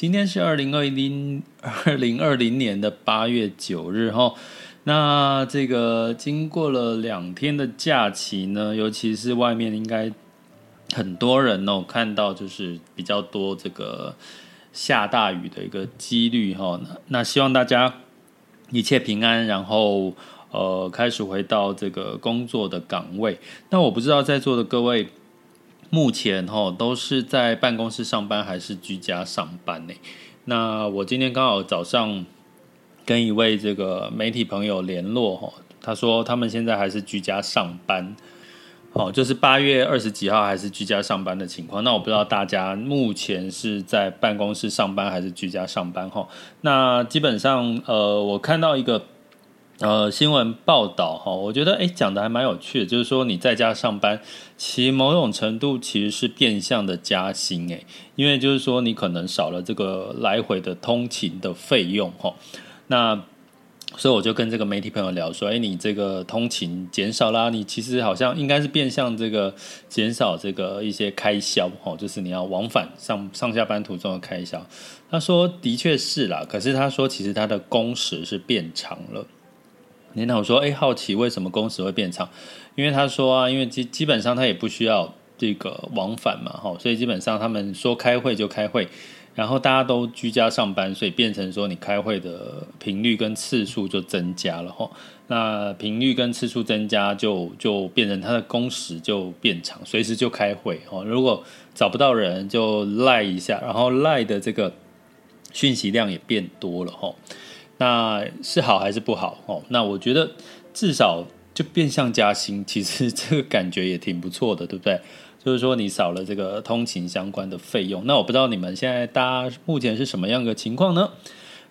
今天是二零二零二零二零年的八月九日哈，那这个经过了两天的假期呢，尤其是外面应该很多人哦，看到就是比较多这个下大雨的一个几率哈，那那希望大家一切平安，然后呃开始回到这个工作的岗位。那我不知道在座的各位。目前哈都是在办公室上班还是居家上班呢？那我今天刚好早上跟一位这个媒体朋友联络哈，他说他们现在还是居家上班，哦，就是八月二十几号还是居家上班的情况。那我不知道大家目前是在办公室上班还是居家上班哈？那基本上呃，我看到一个。呃，新闻报道哈，我觉得诶讲的还蛮有趣的，就是说你在家上班，其某种程度其实是变相的加薪诶，因为就是说你可能少了这个来回的通勤的费用哈，那所以我就跟这个媒体朋友聊说，诶你这个通勤减少啦，你其实好像应该是变相这个减少这个一些开销哈，就是你要往返上上下班途中的开销。他说的确是啦，可是他说其实他的工时是变长了。领导说：“哎，好奇为什么工时会变长？因为他说啊，因为基基本上他也不需要这个往返嘛，哈，所以基本上他们说开会就开会，然后大家都居家上班，所以变成说你开会的频率跟次数就增加了，哈。那频率跟次数增加，就就变成他的工时就变长，随时就开会，哈。如果找不到人就赖一下，然后赖的这个讯息量也变多了，哈。”那是好还是不好？哦，那我觉得至少就变相加薪，其实这个感觉也挺不错的，对不对？就是说你少了这个通勤相关的费用。那我不知道你们现在大家目前是什么样的情况呢？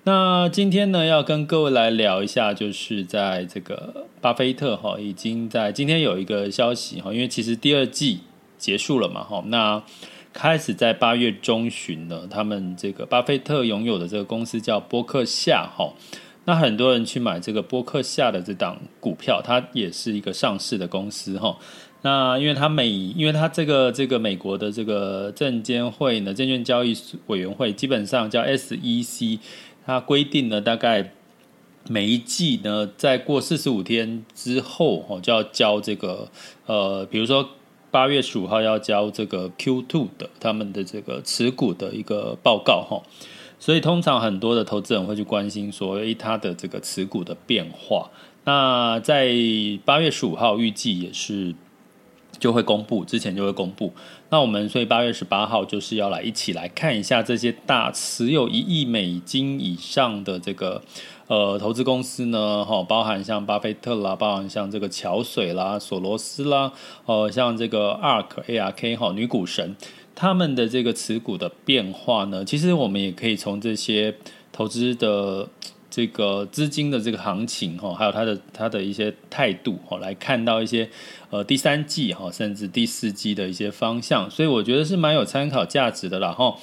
那今天呢，要跟各位来聊一下，就是在这个巴菲特哈，已经在今天有一个消息哈，因为其实第二季结束了嘛，哈，那。开始在八月中旬呢，他们这个巴菲特拥有的这个公司叫波克夏哈，那很多人去买这个波克夏的这档股票，它也是一个上市的公司哈。那因为它美，因为它这个这个美国的这个证监会呢，证券交易委员会基本上叫 SEC，它规定呢，大概每一季呢，在过四十五天之后哦，就要交这个呃，比如说。八月十五号要交这个 Q two 的他们的这个持股的一个报告哈，所以通常很多的投资人会去关心说，诶，他的这个持股的变化。那在八月十五号预计也是就会公布，之前就会公布。那我们所以八月十八号就是要来一起来看一下这些大持有一亿美金以上的这个。呃，投资公司呢，哈，包含像巴菲特啦，包含像这个桥水啦、索罗斯啦，呃，像这个 ARK ARK 哈，女股神，他们的这个持股的变化呢，其实我们也可以从这些投资的这个资金的这个行情哈，还有它的它的一些态度哈，来看到一些呃第三季哈，甚至第四季的一些方向，所以我觉得是蛮有参考价值的啦哈。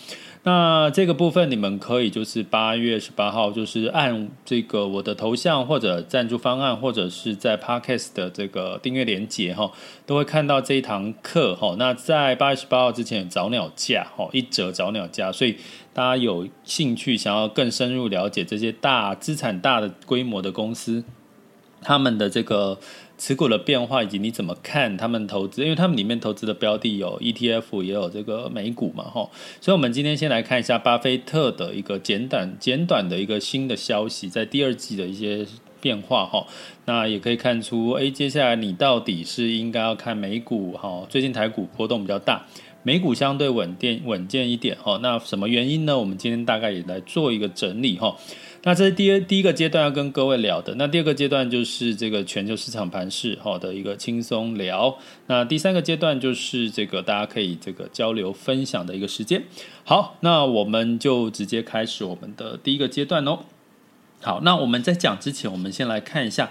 那这个部分你们可以就是八月十八号，就是按这个我的头像或者赞助方案，或者是在 Podcast 的这个订阅连接哈，都会看到这一堂课哈。那在八月十八号之前早鸟价哈，一折早鸟价，所以大家有兴趣想要更深入了解这些大资产、大的规模的公司，他们的这个持股的变化以及你怎么看他们投资，因为他们里面投资的标的有 ETF，也有这个美股嘛，哈。所以，我们今天先来看一下巴菲特的一个简短、简短的一个新的消息，在第二季的一些变化，哈。那也可以看出，哎，接下来你到底是应该要看美股，哈。最近台股波动比较大。美股相对稳定稳健一点哈，那什么原因呢？我们今天大概也来做一个整理哈。那这是第二第一个阶段要跟各位聊的，那第二个阶段就是这个全球市场盘势好的一个轻松聊。那第三个阶段就是这个大家可以这个交流分享的一个时间。好，那我们就直接开始我们的第一个阶段哦。好，那我们在讲之前，我们先来看一下。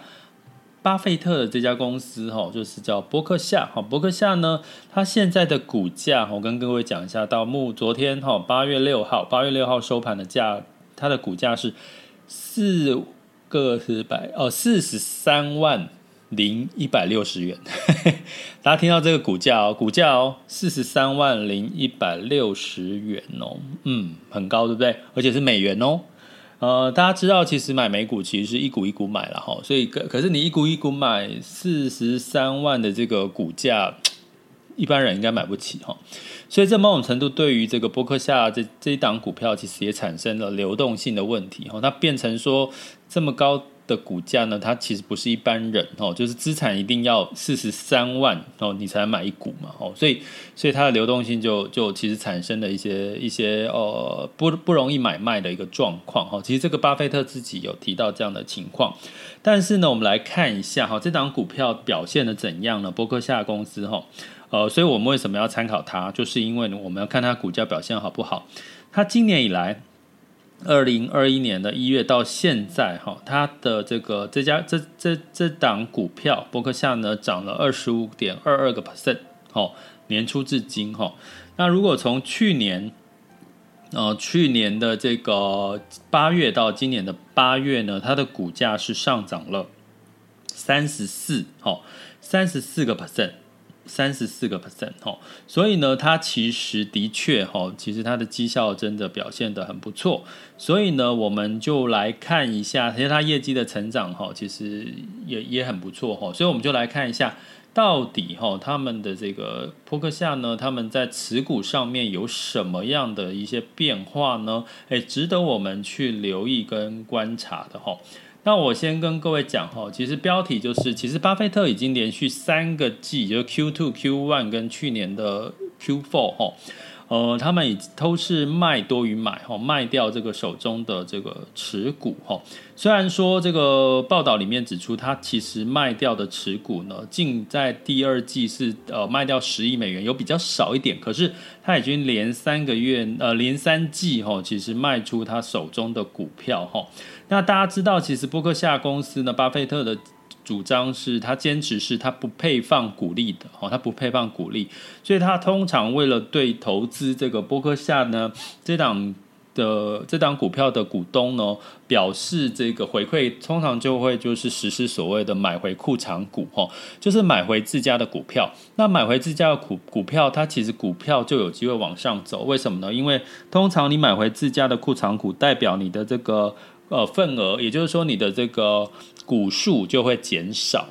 巴菲特的这家公司哈，就是叫伯克夏哈。伯克夏呢，它现在的股价，我跟各位讲一下，到目昨天哈，八月六号，八月六号收盘的价，它的股价是四个四百哦，四十三万零一百六十元。大家听到这个股价哦，股价哦，四十三万零一百六十元哦，嗯，很高对不对？而且是美元哦。呃，大家知道，其实买美股其实是一股一股买了哈，所以可可是你一股一股买四十三万的这个股价，一般人应该买不起哈，所以这某种程度对于这个波克夏这这一档股票，其实也产生了流动性的问题哈，它变成说这么高。的股价呢，它其实不是一般人哦，就是资产一定要四十三万哦，你才能买一股嘛哦，所以所以它的流动性就就其实产生了一些一些呃不不容易买卖的一个状况哈。其实这个巴菲特自己有提到这样的情况，但是呢，我们来看一下哈，这档股票表现的怎样呢？波克夏公司哈，呃，所以我们为什么要参考它？就是因为我们要看它股价表现好不好。它今年以来。二零二一年的一月到现在，哈，它的这个这家这这这档股票，波克夏呢涨了二十五点二二个 percent，哈，年初至今，哈，那如果从去年，呃，去年的这个八月到今年的八月呢，它的股价是上涨了三十四，哈，三十四个 percent。三十四个 percent 哈，所以呢，它其实的确哈，其实它的绩效真的表现得很不错。所以呢，我们就来看一下，其实它业绩的成长哈，其实也也很不错哈。所以我们就来看一下，到底哈他们的这个扑克夏呢，他们在持股上面有什么样的一些变化呢？诶，值得我们去留意跟观察的哈。那我先跟各位讲哈，其实标题就是，其实巴菲特已经连续三个季，就是 Q2、Q1 跟去年的 Q4 哈，呃，他们都是卖多于买哈，卖掉这个手中的这个持股哈。虽然说这个报道里面指出，他其实卖掉的持股呢，净在第二季是呃卖掉十亿美元，有比较少一点，可是他已经连三个月呃连三季哈，其实卖出他手中的股票哈。那大家知道，其实波克夏公司呢，巴菲特的主张是他坚持是他不配放股利的，哦，他不配放股利，所以他通常为了对投资这个波克夏呢这档的这档股票的股东呢表示这个回馈，通常就会就是实施所谓的买回库藏股，哈，就是买回自家的股票。那买回自家的股股票，它其实股票就有机会往上走，为什么呢？因为通常你买回自家的库藏股，代表你的这个。呃，份额，也就是说，你的这个股数就会减少，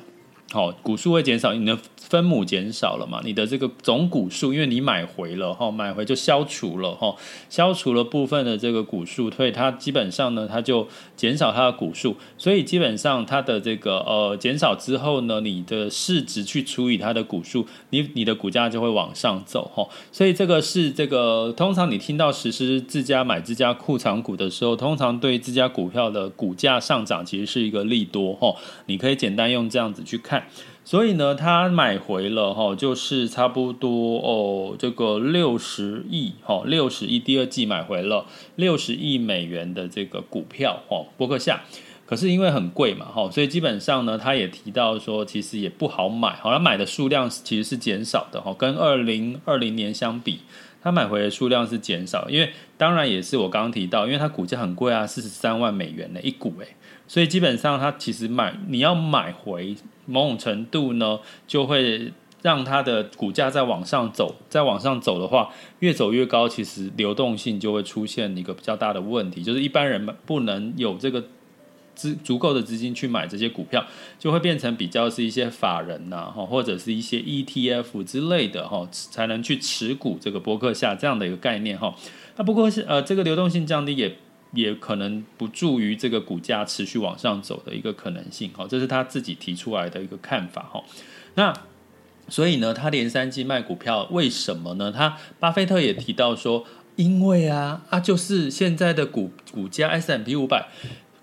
好，股数会减少，你的。分母减少了嘛？你的这个总股数，因为你买回了哈，买回就消除了哈，消除了部分的这个股数，所以它基本上呢，它就减少它的股数，所以基本上它的这个呃减少之后呢，你的市值去除以它的股数，你你的股价就会往上走哈。所以这个是这个通常你听到实施自家买自家库藏股的时候，通常对自家股票的股价上涨其实是一个利多哈。你可以简单用这样子去看。所以呢，他买回了哈，就是差不多哦，这个六十亿哈，六十亿第二季买回了六十亿美元的这个股票哈，波克夏。可是因为很贵嘛哈，所以基本上呢，他也提到说，其实也不好买，好，他买的数量其实是减少的哈，跟二零二零年相比，他买回的数量是减少，因为当然也是我刚刚提到，因为他股价很贵啊，四十三万美元的一股诶，所以基本上它其实买你要买回。某种程度呢，就会让它的股价再往上走，再往上走的话，越走越高，其实流动性就会出现一个比较大的问题，就是一般人不能有这个资足够的资金去买这些股票，就会变成比较是一些法人呐，哈，或者是一些 ETF 之类的哈，才能去持股这个博客下这样的一个概念哈。那不过是呃，这个流动性降低也也可能不助于这个股价持续往上走的一个可能性哈，这是他自己提出来的一个看法哈。那所以呢，他连三季卖股票，为什么呢？他巴菲特也提到说，因为啊啊，就是现在的股股价 S M P 五百。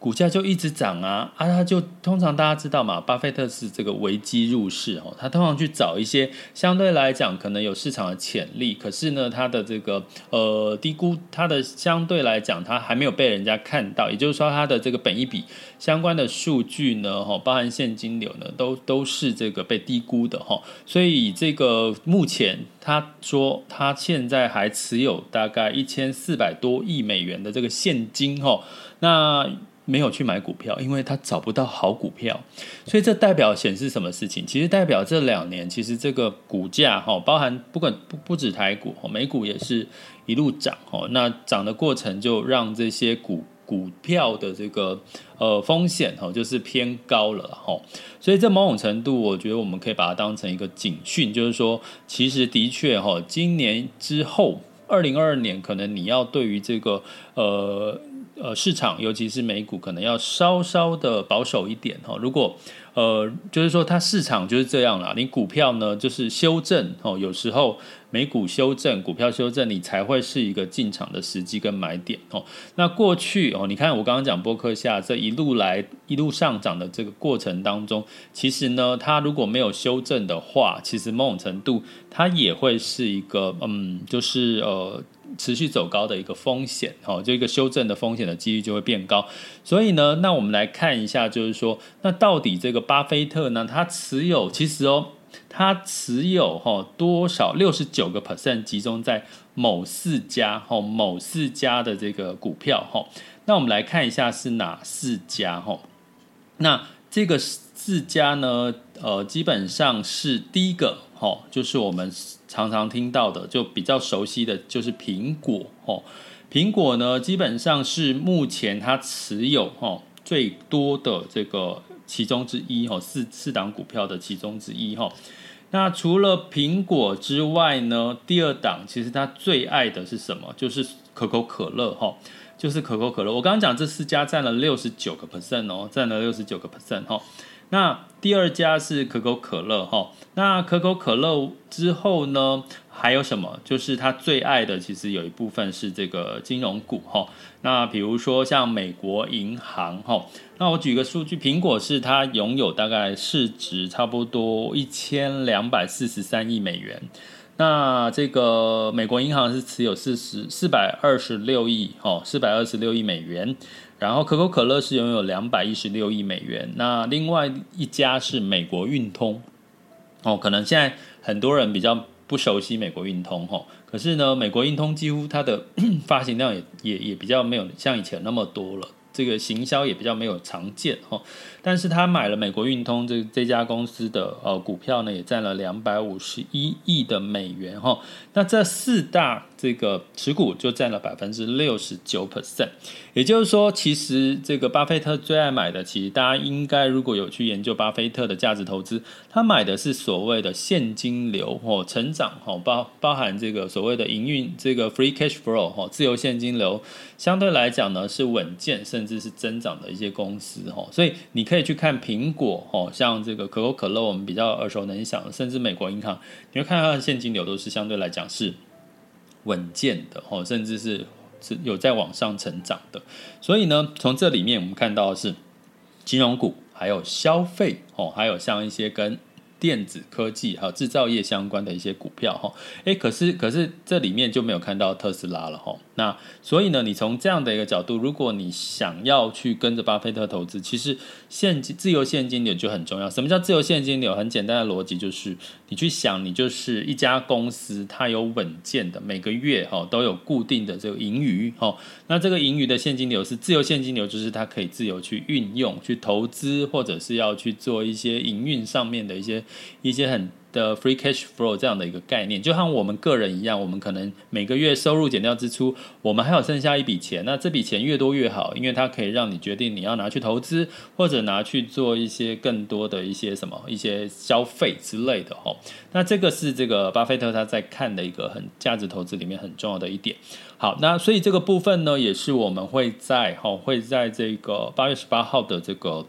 股价就一直涨啊啊！他就通常大家知道嘛，巴菲特是这个危机入市哦，他通常去找一些相对来讲可能有市场的潜力，可是呢，他的这个呃低估，他的相对来讲他还没有被人家看到，也就是说他的这个本一比相关的数据呢，哈，包含现金流呢，都都是这个被低估的哈，所以这个目前他说他现在还持有大概一千四百多亿美元的这个现金哈，那。没有去买股票，因为他找不到好股票，所以这代表显示什么事情？其实代表这两年，其实这个股价哈，包含不管不不止台股，美股也是一路涨哈。那涨的过程就让这些股股票的这个呃风险哈，就是偏高了哈。所以这某种程度，我觉得我们可以把它当成一个警讯，就是说，其实的确哈，今年之后，二零二二年，可能你要对于这个呃。呃，市场尤其是美股，可能要稍稍的保守一点哈。如果呃，就是说它市场就是这样啦，你股票呢就是修正哦，有时候美股修正，股票修正，你才会是一个进场的时机跟买点哦。那过去哦，你看我刚刚讲波克夏这一路来一路上涨的这个过程当中，其实呢，它如果没有修正的话，其实某种程度它也会是一个嗯，就是呃。持续走高的一个风险，哦，这个修正的风险的几率就会变高。所以呢，那我们来看一下，就是说，那到底这个巴菲特呢，他持有其实哦，他持有哈多少？六十九个 percent 集中在某四家哈，某四家的这个股票哈。那我们来看一下是哪四家哈？那这个四家呢，呃，基本上是第一个。哦，就是我们常常听到的，就比较熟悉的就是苹果哦。苹果呢，基本上是目前它持有哦最多的这个其中之一哦，四四档股票的其中之一哈。那除了苹果之外呢，第二档其实它最爱的是什么？就是可口可乐哈，就是可口可乐。我刚刚讲这四家占了六十九个 percent 哦，占了六十九个 percent 哈。那第二家是可口可乐哈，那可口可乐之后呢，还有什么？就是他最爱的，其实有一部分是这个金融股哈。那比如说像美国银行哈，那我举个数据，苹果是它拥有大概市值差不多一千两百四十三亿美元，那这个美国银行是持有四十四百二十六亿哈，四百二十六亿美元。然后可口可乐是拥有两百一十六亿美元，那另外一家是美国运通，哦，可能现在很多人比较不熟悉美国运通哈，可是呢，美国运通几乎它的 发行量也也也比较没有像以前那么多了，这个行销也比较没有常见哈。但是他买了美国运通这这家公司的呃股票呢，也占了两百五十一亿的美元哈。那这四大这个持股就占了百分之六十九 percent。也就是说，其实这个巴菲特最爱买的，其实大家应该如果有去研究巴菲特的价值投资，他买的是所谓的现金流哦，成长哦，包包含这个所谓的营运这个 free cash flow 哦，自由现金流，相对来讲呢是稳健甚至是增长的一些公司哦，所以你。可以去看苹果哦，像这个可口可乐，我们比较耳熟能详，甚至美国银行，你会看它的现金流都是相对来讲是稳健的哦，甚至是是有在往上成长的。所以呢，从这里面我们看到的是金融股，还有消费哦，还有像一些跟。电子科技还有制造业相关的一些股票哈，诶，可是可是这里面就没有看到特斯拉了哈。那所以呢，你从这样的一个角度，如果你想要去跟着巴菲特投资，其实现金自由现金流就很重要。什么叫自由现金流？很简单的逻辑就是，你去想，你就是一家公司，它有稳健的每个月哈都有固定的这个盈余哈。那这个盈余的现金流是自由现金流，就是它可以自由去运用、去投资，或者是要去做一些营运上面的一些。一些很的 free cash flow 这样的一个概念，就像我们个人一样，我们可能每个月收入减掉支出，我们还有剩下一笔钱，那这笔钱越多越好，因为它可以让你决定你要拿去投资，或者拿去做一些更多的一些什么一些消费之类的哦。那这个是这个巴菲特他在看的一个很价值投资里面很重要的一点。好，那所以这个部分呢，也是我们会在哈会在这个八月十八号的这个。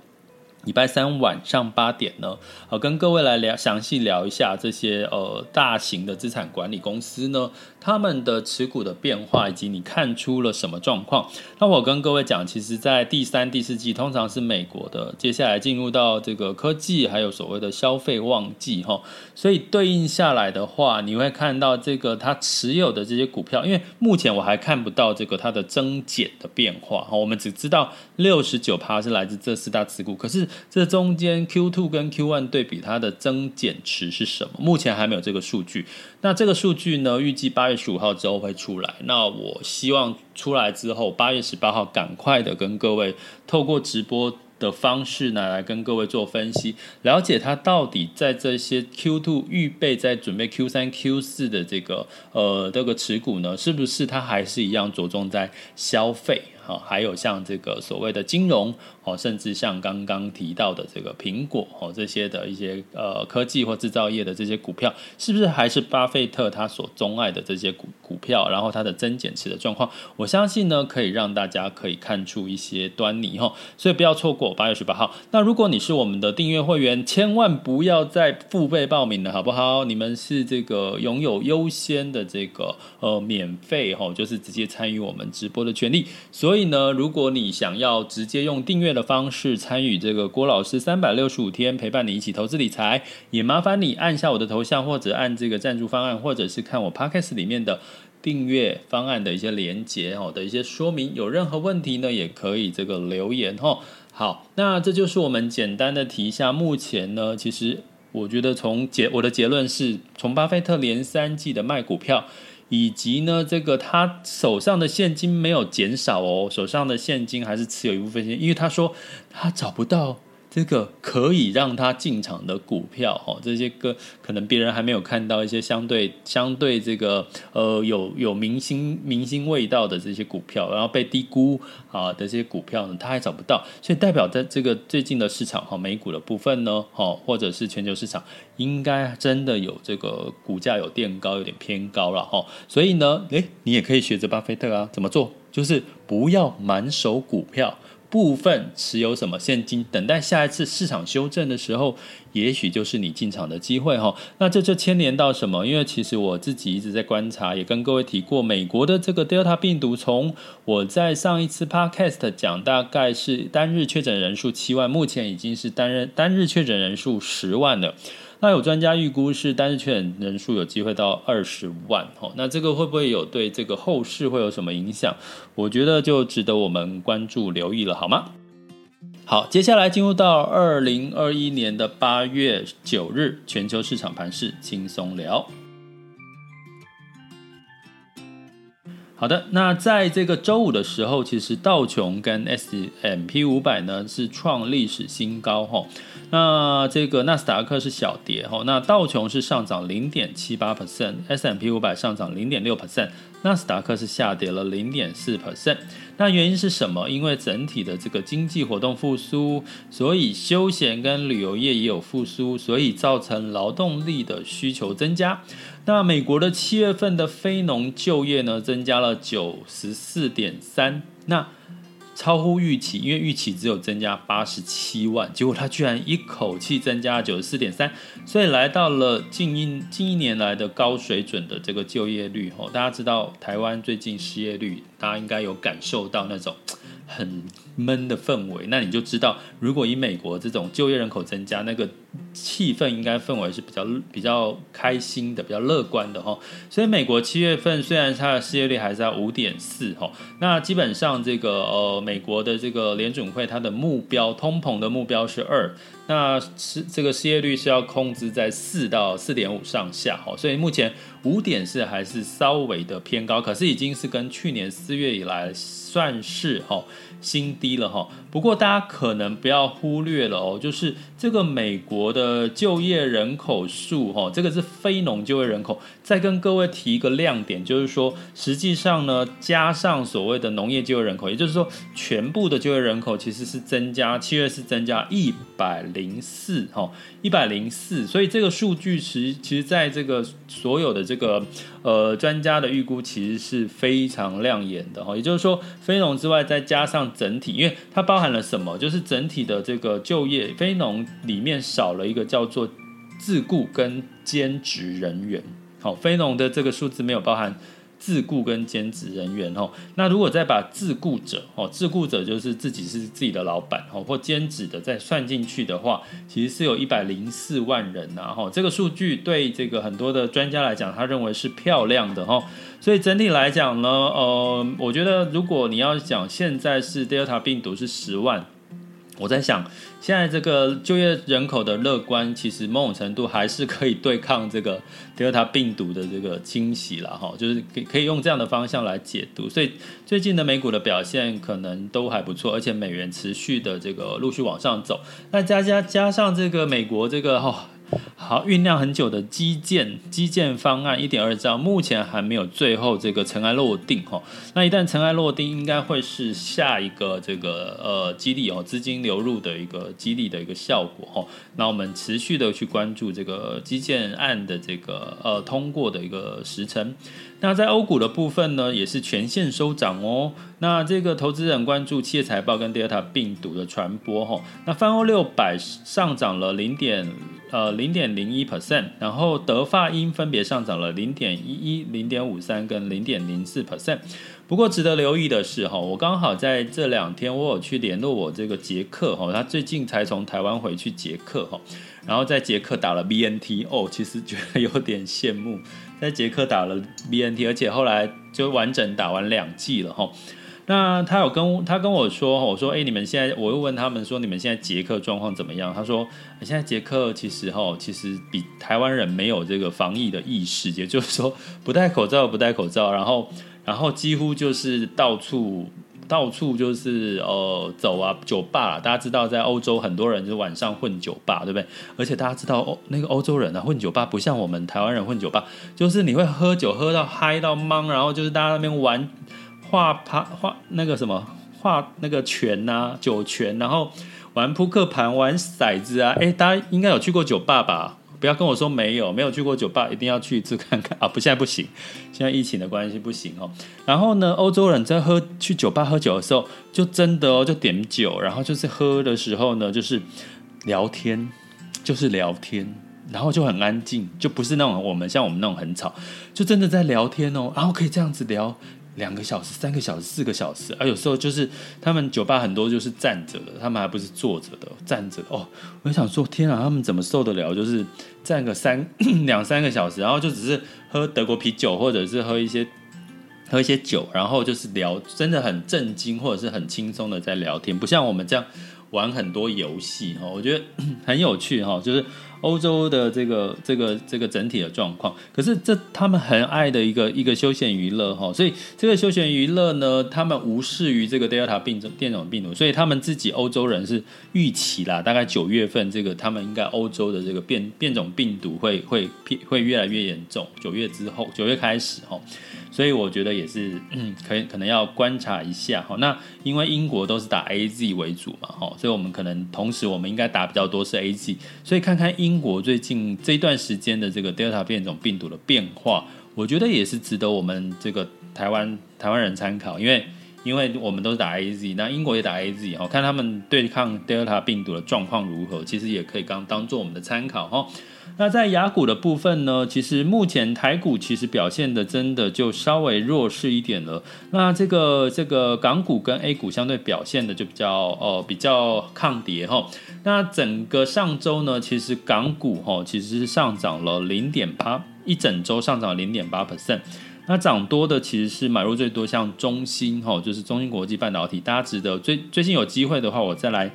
礼拜三晚上八点呢，呃，跟各位来聊详细聊一下这些呃大型的资产管理公司呢，他们的持股的变化，以及你看出了什么状况。那我跟各位讲，其实，在第三、第四季通常是美国的接下来进入到这个科技还有所谓的消费旺季哈，所以对应下来的话，你会看到这个他持有的这些股票，因为目前我还看不到这个它的增减的变化哈，我们只知道六十九趴是来自这四大持股，可是。这中间 Q two 跟 Q one 对比，它的增减值是什么？目前还没有这个数据。那这个数据呢，预计八月十五号之后会出来。那我希望出来之后，八月十八号赶快的跟各位透过直播的方式呢，来跟各位做分析，了解它到底在这些 Q two 预备在准备 Q 三、Q 四的这个呃这个持股呢，是不是它还是一样着重在消费？好，还有像这个所谓的金融哦，甚至像刚刚提到的这个苹果哦，这些的一些呃科技或制造业的这些股票，是不是还是巴菲特他所钟爱的这些股股票？然后它的增减持的状况，我相信呢，可以让大家可以看出一些端倪哈。所以不要错过八月十八号。那如果你是我们的订阅会员，千万不要再付费报名了，好不好？你们是这个拥有优先的这个呃免费哈，就是直接参与我们直播的权利。所所以呢，如果你想要直接用订阅的方式参与这个郭老师三百六十五天陪伴你一起投资理财，也麻烦你按下我的头像，或者按这个赞助方案，或者是看我 Podcast 里面的订阅方案的一些连接哦的一些说明。有任何问题呢，也可以这个留言哦。好，那这就是我们简单的提一下。目前呢，其实我觉得从结我的结论是从巴菲特连三季的卖股票。以及呢，这个他手上的现金没有减少哦，手上的现金还是持有一部分现金，因为他说他找不到。这个可以让他进场的股票，哈，这些个可能别人还没有看到一些相对相对这个呃有有明星明星味道的这些股票，然后被低估啊的这些股票呢，他还找不到，所以代表在这个最近的市场哈，美股的部分呢，哈，或者是全球市场，应该真的有这个股价有垫高，有点偏高了哈，所以呢，诶，你也可以学着巴菲特啊，怎么做？就是不要满手股票。部分持有什么现金，等待下一次市场修正的时候，也许就是你进场的机会哈。那这就牵连到什么？因为其实我自己一直在观察，也跟各位提过，美国的这个 Delta 病毒，从我在上一次 Podcast 讲，大概是单日确诊人数七万，目前已经是单日单日确诊人数十万了。那有专家预估是单日确诊人数有机会到二十万哦，那这个会不会有对这个后市会有什么影响？我觉得就值得我们关注留意了，好吗？好，接下来进入到二零二一年的八月九日，全球市场盘势轻松聊。好的，那在这个周五的时候，其实道琼跟 S M P 五百呢是创历史新高哈。那这个纳斯达克是小跌哈，那道琼是上涨零点七八 percent，S&P 五百上涨零点六 percent，纳斯达克是下跌了零点四 percent。那原因是什么？因为整体的这个经济活动复苏，所以休闲跟旅游业也有复苏，所以造成劳动力的需求增加。那美国的七月份的非农就业呢，增加了九十四点三，那超乎预期，因为预期只有增加八十七万，结果它居然一口气增加九十四点三，所以来到了近一近一年来的高水准的这个就业率。哦，大家知道台湾最近失业率，大家应该有感受到那种。很闷的氛围，那你就知道，如果以美国这种就业人口增加，那个气氛应该氛围是比较比较开心的，比较乐观的哈。所以美国七月份虽然它的失业率还是在五点四哈，那基本上这个呃美国的这个联准会它的目标通膨的目标是二，那是这个失业率是要控制在四到四点五上下哦，所以目前五点四还是稍微的偏高，可是已经是跟去年四月以来。算是哦新低了哈。不过大家可能不要忽略了哦，就是这个美国的就业人口数哈，这个是非农就业人口。再跟各位提一个亮点，就是说实际上呢，加上所谓的农业就业人口，也就是说全部的就业人口其实是增加，七月是增加一百零四哈，一百零四。所以这个数据其实其实在这个所有的这个呃专家的预估，其实是非常亮眼的哈。也就是说，非农之外，再加上整体，因为它包含了什么？就是整体的这个就业非农里面少了一个叫做自雇跟兼职人员。好，非农的这个数字没有包含自雇跟兼职人员哦。那如果再把自雇者哦，自雇者就是自己是自己的老板哦，或兼职的再算进去的话，其实是有一百零四万人呐哈。这个数据对这个很多的专家来讲，他认为是漂亮的哈。所以整体来讲呢，呃，我觉得如果你要讲现在是 Delta 病毒是十万，我在想现在这个就业人口的乐观，其实某种程度还是可以对抗这个德尔塔病毒的这个侵袭了哈，就是可可以用这样的方向来解读。所以最近的美股的表现可能都还不错，而且美元持续的这个陆续往上走。那加加加上这个美国这个哈。好，酝酿很久的基建基建方案一点二兆，目前还没有最后这个尘埃落定哈。那一旦尘埃落定，应该会是下一个这个呃激励哦资金流入的一个激励的一个效果哈。那我们持续的去关注这个基建案的这个呃通过的一个时程。那在欧股的部分呢，也是全线收涨哦。那这个投资人关注企业财报跟 Delta 病毒的传播哈。那泛欧六百上涨了零点呃零点零一 percent，然后德法英分别上涨了零点一一、零点五三跟零点零四 percent。不过值得留意的是哈，我刚好在这两天我有去联络我这个捷克哈，他最近才从台湾回去捷克哈，然后在捷克打了 BNT 哦，其实觉得有点羡慕。在捷克打了 BNT，而且后来就完整打完两剂了哈。那他有跟他跟我说，我说哎，你们现在，我又问他们说，你们现在捷克状况怎么样？他说，现在捷克其实哈，其实比台湾人没有这个防疫的意识，也就是说 不戴口罩，不戴口罩，然后然后几乎就是到处。到处就是呃走啊，酒吧，大家知道在欧洲很多人就是晚上混酒吧，对不对？而且大家知道欧那个欧洲人啊混酒吧不像我们台湾人混酒吧，就是你会喝酒喝到嗨到懵，然后就是大家那边玩画盘画那个什么画那个拳啊酒拳，然后玩扑克盘玩骰子啊，哎，大家应该有去过酒吧吧？不要跟我说没有，没有去过酒吧，一定要去一次看看啊！不，现在不行，现在疫情的关系不行哦。然后呢，欧洲人在喝去酒吧喝酒的时候，就真的哦，就点酒，然后就是喝的时候呢，就是聊天，就是聊天，然后就很安静，就不是那种我们像我们那种很吵，就真的在聊天哦，然后可以这样子聊。两个小时、三个小时、四个小时，啊有时候就是他们酒吧很多就是站着的，他们还不是坐着的，站着哦。我想说，天啊，他们怎么受得了？就是站个三 两三个小时，然后就只是喝德国啤酒，或者是喝一些喝一些酒，然后就是聊，真的很震惊，或者是很轻松的在聊天，不像我们这样玩很多游戏哈。我觉得很有趣哈，就是。欧洲的这个这个这个整体的状况，可是这他们很爱的一个一个休闲娱乐哈，所以这个休闲娱乐呢，他们无视于这个 Delta 病毒变种病毒，所以他们自己欧洲人是预期啦，大概九月份这个他们应该欧洲的这个变变种病毒会会会越来越严重，九月之后九月开始哈。所以我觉得也是，嗯，可以可能要观察一下哈。那因为英国都是打 A Z 为主嘛，哈，所以我们可能同时我们应该打比较多是 A Z。所以看看英英国最近这一段时间的这个 Delta 变种病毒的变化，我觉得也是值得我们这个台湾台湾人参考。因为因为我们都是打 A Z，那英国也打 A Z，哈，看他们对抗 Delta 病毒的状况如何，其实也可以刚当做我们的参考哈。那在雅股的部分呢，其实目前台股其实表现的真的就稍微弱势一点了。那这个这个港股跟 A 股相对表现的就比较呃比较抗跌哈。那整个上周呢，其实港股哈其实是上涨了零点八，一整周上涨零点八 percent。那涨多的其实是买入最多，像中芯哈，就是中芯国际半导体，大家值得最最近有机会的话，我再来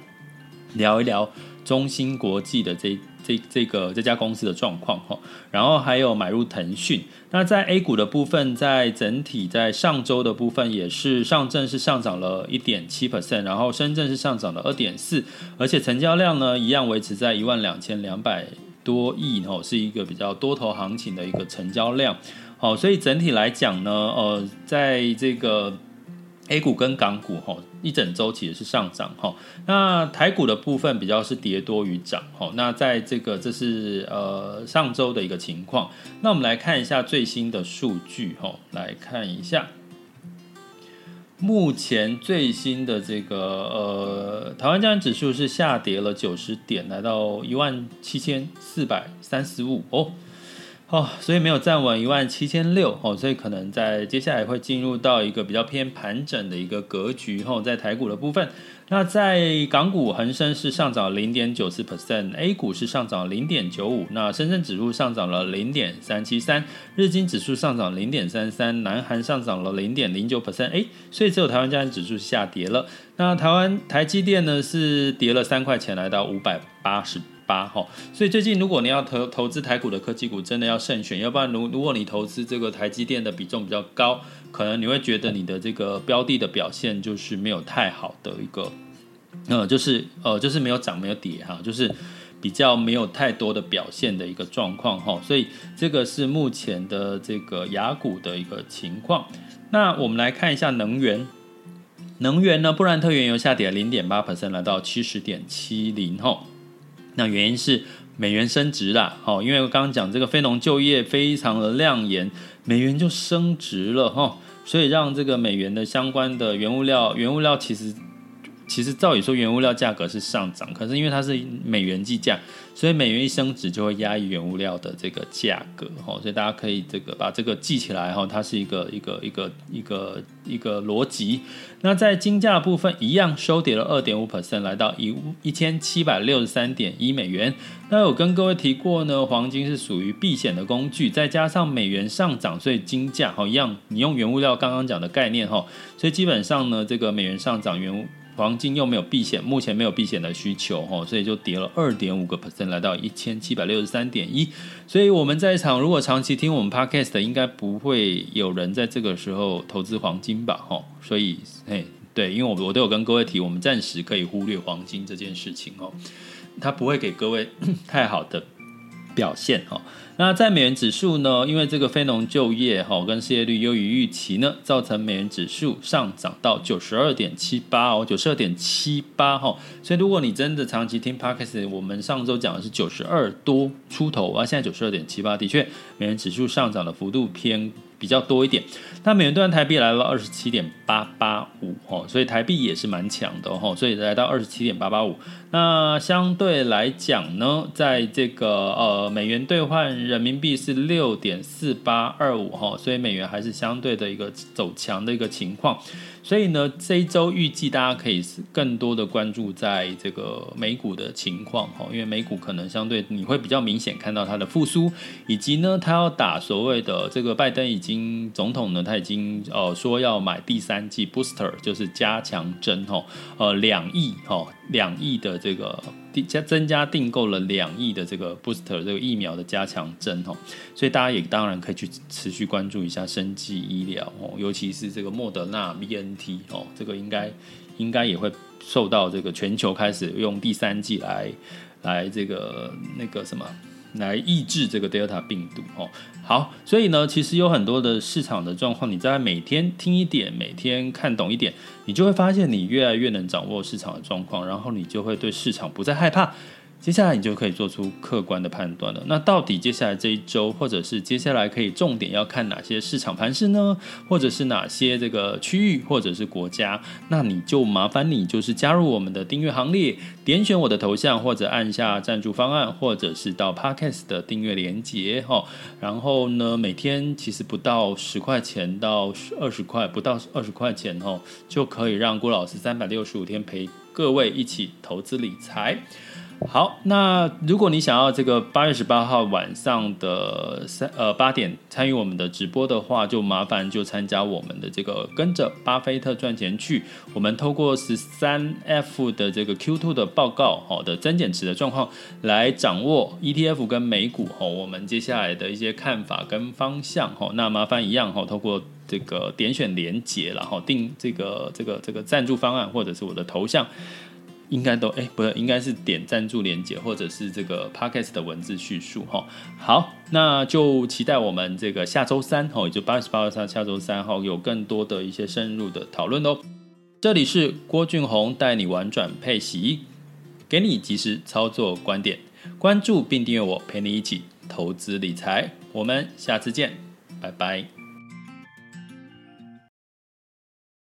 聊一聊中芯国际的这。这这个这家公司的状况哈，然后还有买入腾讯。那在 A 股的部分，在整体在上周的部分也是上证是上涨了一点七 percent，然后深圳是上涨了二点四，而且成交量呢一样维持在一万两千两百多亿哦，是一个比较多头行情的一个成交量。好，所以整体来讲呢，呃，在这个。A 股跟港股哈一整周其实是上涨哈，那台股的部分比较是跌多于涨哈。那在这个这是呃上周的一个情况，那我们来看一下最新的数据哈，来看一下目前最新的这个呃台湾加权指数是下跌了九十点，来到一万七千四百三十五哦。哦，所以没有站稳一万七千六哦，所以可能在接下来会进入到一个比较偏盘整的一个格局哦，在台股的部分，那在港股恒生是上涨零点九四 percent，A 股是上涨零点九五，那深圳指数上涨了零点三七三，日经指数上涨零点三三，南韩上涨了零点零九 percent，哎，所以只有台湾加权指数下跌了，那台湾台积电呢是跌了三块钱，来到五百八十。八哈，所以最近如果你要投投资台股的科技股，真的要慎选，要不然如如果你投资这个台积电的比重比较高，可能你会觉得你的这个标的的表现就是没有太好的一个，呃，就是呃，就是没有涨没有跌哈，就是比较没有太多的表现的一个状况哈，所以这个是目前的这个雅股的一个情况。那我们来看一下能源，能源呢，布兰特原油下跌零点八 percent，来到七十点七零哈。那原因是美元升值啦，哦，因为我刚刚讲这个非农就业非常的亮眼，美元就升值了哈，所以让这个美元的相关的原物料，原物料其实其实照理说原物料价格是上涨，可是因为它是美元计价。所以美元一升值就会压抑原物料的这个价格，哈，所以大家可以这个把这个记起来，哈，它是一个一个一个一个一个逻辑。那在金价部分一样收跌了二点五 percent，来到一一千七百六十三点一美元。那有跟各位提过呢，黄金是属于避险的工具，再加上美元上涨，所以金价哈一样，你用原物料刚刚讲的概念哈，所以基本上呢，这个美元上涨，原物黄金又没有避险，目前没有避险的需求哈，所以就跌了二点五个 percent。来到一千七百六十三点一，所以我们在场如果长期听我们 podcast 的，应该不会有人在这个时候投资黄金吧？哈，所以，嘿，对，因为我我都有跟各位提，我们暂时可以忽略黄金这件事情哦，它不会给各位 太好的表现哈。那在美元指数呢？因为这个非农就业哈跟失业率优于预期呢，造成美元指数上涨到九十二点七八哦，九十二点七八哈。所以如果你真的长期听 parkes，我们上周讲的是九十二多出头啊，现在九十二点七八，的确美元指数上涨的幅度偏比较多一点，那美元兑换台币来了二十七点八八五哦，所以台币也是蛮强的哦，所以来到二十七点八八五。那相对来讲呢，在这个呃美元兑换人民币是六点四八二五哈，所以美元还是相对的一个走强的一个情况。所以呢，这一周预计大家可以更多的关注在这个美股的情况哈，因为美股可能相对你会比较明显看到它的复苏，以及呢，它要打所谓的这个拜登已经总统呢，他已经呃说要买第三剂 booster，就是加强针哈，呃两亿哈两亿的这个。增加订购了两亿的这个 booster 这个疫苗的加强针哦，所以大家也当然可以去持续关注一下生技医疗哦，尤其是这个莫德纳 BNT 哦，这个应该应该也会受到这个全球开始用第三季来来这个那个什么。来抑制这个 Delta 病毒哦，好，所以呢，其实有很多的市场的状况，你在每天听一点，每天看懂一点，你就会发现你越来越能掌握市场的状况，然后你就会对市场不再害怕。接下来你就可以做出客观的判断了。那到底接下来这一周，或者是接下来可以重点要看哪些市场盘势呢？或者是哪些这个区域，或者是国家？那你就麻烦你就是加入我们的订阅行列，点选我的头像，或者按下赞助方案，或者是到 Podcast 的订阅连接哈。然后呢，每天其实不到十块钱到二十块，不到二十块钱哈，就可以让郭老师三百六十五天陪各位一起投资理财。好，那如果你想要这个八月十八号晚上的三呃八点参与我们的直播的话，就麻烦就参加我们的这个跟着巴菲特赚钱去。我们透过十三 F 的这个 Q2 的报告好的增减持的状况，来掌握 ETF 跟美股哈，我们接下来的一些看法跟方向哈。那麻烦一样哈，透过这个点选连接，然后定这个这个这个赞助方案，或者是我的头像。应该都哎，不是，应该是点赞助连接，或者是这个 podcast 的文字叙述哈。好，那就期待我们这个下周三哈，也就八月十八号下下周三号有更多的一些深入的讨论哦。这里是郭俊宏带你玩转配息，给你及时操作观点，关注并订阅我，陪你一起投资理财。我们下次见，拜拜。